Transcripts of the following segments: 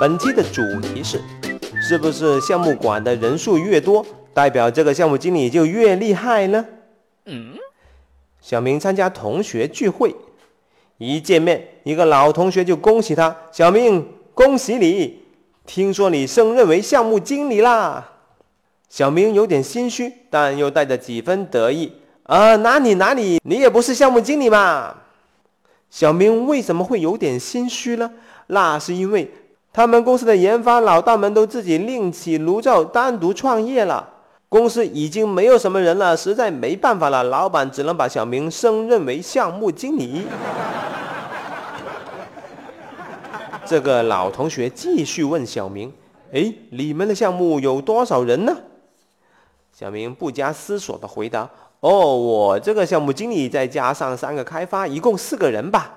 本期的主题是：是不是项目管的人数越多，代表这个项目经理就越厉害呢？嗯。小明参加同学聚会，一见面，一个老同学就恭喜他：“小明，恭喜你！听说你升任为项目经理啦！”小明有点心虚，但又带着几分得意：“啊，哪里哪里，你也不是项目经理嘛！”小明为什么会有点心虚呢？那是因为他们公司的研发老大们都自己另起炉灶，单独创业了。公司已经没有什么人了，实在没办法了，老板只能把小明升任为项目经理。这个老同学继续问小明：“哎，你们的项目有多少人呢？”小明不加思索的回答：“哦，我这个项目经理再加上三个开发，一共四个人吧。”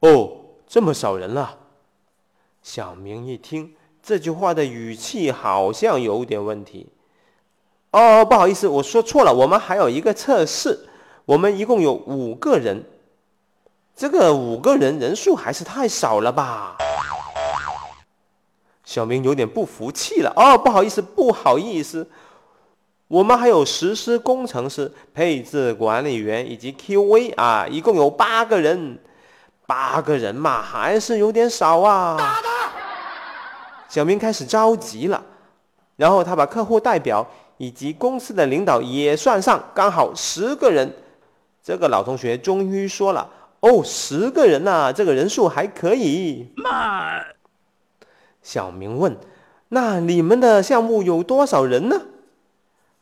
哦，这么少人了。小明一听这句话的语气好像有点问题。哦，不好意思，我说错了。我们还有一个测试，我们一共有五个人。这个五个人人数还是太少了吧？小明有点不服气了。哦，不好意思，不好意思，我们还有实施工程师、配置管理员以及 QA 啊，一共有八个人。八个人嘛，还是有点少啊。小明开始着急了，然后他把客户代表。以及公司的领导也算上，刚好十个人。这个老同学终于说了：“哦，十个人呐，这个人数还可以。”妈，小明问：“那你们的项目有多少人呢？”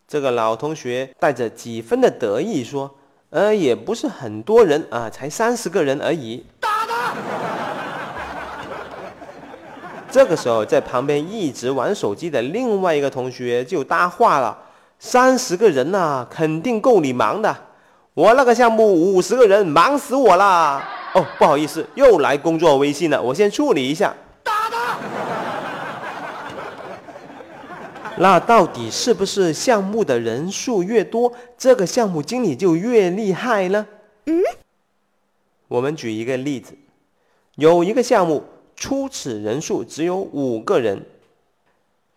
这个老同学带着几分的得意说：“呃，也不是很多人啊，才三十个人而已。”这个时候，在旁边一直玩手机的另外一个同学就搭话了：“三十个人呐，肯定够你忙的。我那个项目五十个人，忙死我啦。”哦，不好意思，又来工作微信了，我先处理一下。打他！那到底是不是项目的人数越多，这个项目经理就越厉害呢？嗯，我们举一个例子，有一个项目。初始人数只有五个人，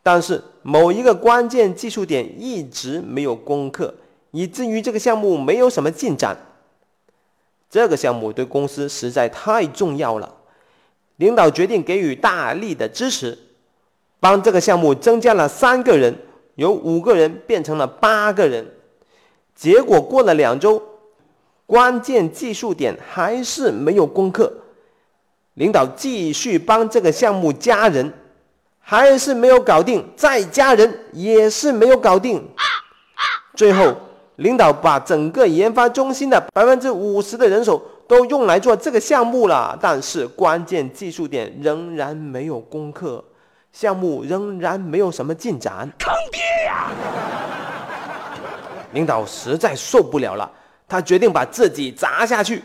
但是某一个关键技术点一直没有攻克，以至于这个项目没有什么进展。这个项目对公司实在太重要了，领导决定给予大力的支持，帮这个项目增加了三个人，由五个人变成了八个人。结果过了两周，关键技术点还是没有攻克。领导继续帮这个项目加人，还是没有搞定，再加人也是没有搞定。最后，领导把整个研发中心的百分之五十的人手都用来做这个项目了，但是关键技术点仍然没有攻克，项目仍然没有什么进展。坑爹呀！领导实在受不了了，他决定把自己砸下去。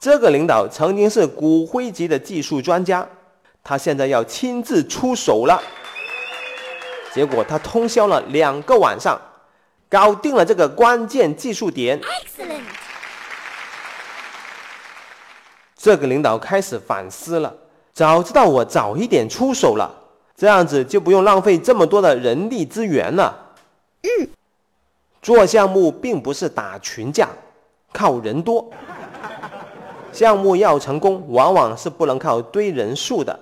这个领导曾经是骨灰级的技术专家，他现在要亲自出手了。结果他通宵了两个晚上，搞定了这个关键技术点。Excellent。这个领导开始反思了，早知道我早一点出手了，这样子就不用浪费这么多的人力资源了。嗯。做项目并不是打群架，靠人多。项目要成功，往往是不能靠堆人数的，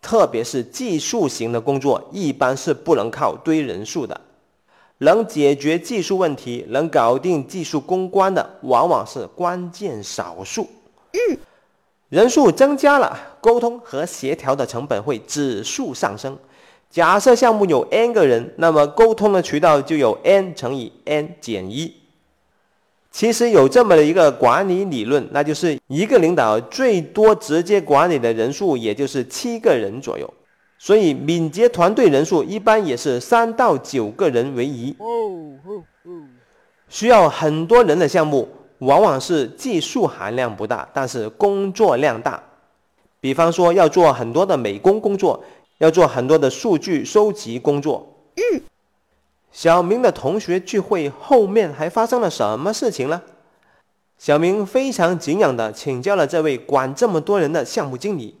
特别是技术型的工作，一般是不能靠堆人数的。能解决技术问题、能搞定技术攻关的，往往是关键少数。嗯，人数增加了，沟通和协调的成本会指数上升。假设项目有 n 个人，那么沟通的渠道就有 n 乘以 n 减一。其实有这么的一个管理理论，那就是一个领导最多直接管理的人数也就是七个人左右，所以敏捷团队人数一般也是三到九个人为宜。需要很多人的项目，往往是技术含量不大，但是工作量大。比方说要做很多的美工工作，要做很多的数据收集工作。嗯。小明的同学聚会后面还发生了什么事情呢？小明非常敬仰地请教了这位管这么多人的项目经理：“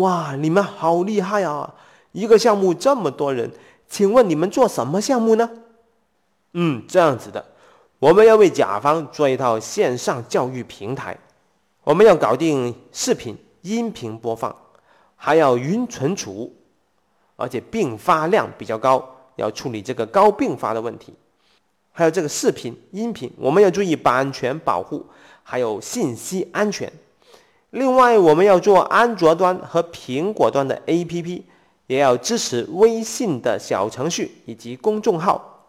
哇，你们好厉害啊！一个项目这么多人，请问你们做什么项目呢？嗯，这样子的，我们要为甲方做一套线上教育平台，我们要搞定视频、音频播放，还要云存储，而且并发量比较高，要处理这个高并发的问题。还有这个视频、音频，我们要注意版权保护，还有信息安全。另外，我们要做安卓端和苹果端的 APP，也要支持微信的小程序以及公众号，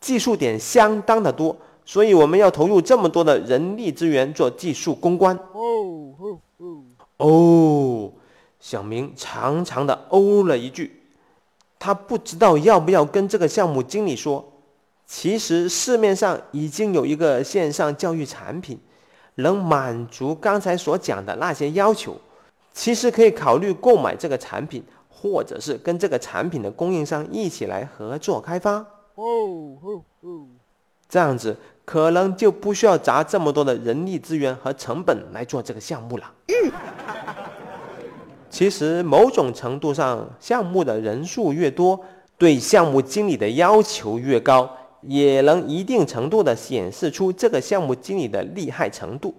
技术点相当的多，所以我们要投入这么多的人力资源做技术攻关。哦哦哦！哦，小明长长的哦了一句，他不知道要不要跟这个项目经理说，其实市面上已经有一个线上教育产品。能满足刚才所讲的那些要求，其实可以考虑购买这个产品，或者是跟这个产品的供应商一起来合作开发。哦哦哦，这样子可能就不需要砸这么多的人力资源和成本来做这个项目了。其实某种程度上，项目的人数越多，对项目经理的要求越高。也能一定程度的显示出这个项目经理的厉害程度，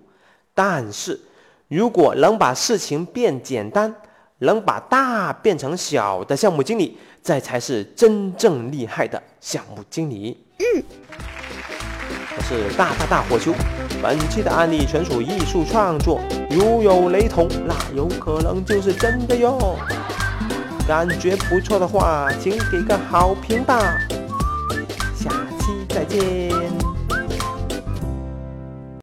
但是如果能把事情变简单，能把大变成小的项目经理，这才是真正厉害的项目经理。嗯，我是大大大火球，本期的案例纯属艺术创作，如有雷同，那有可能就是真的哟。感觉不错的话，请给个好评吧。下期再见。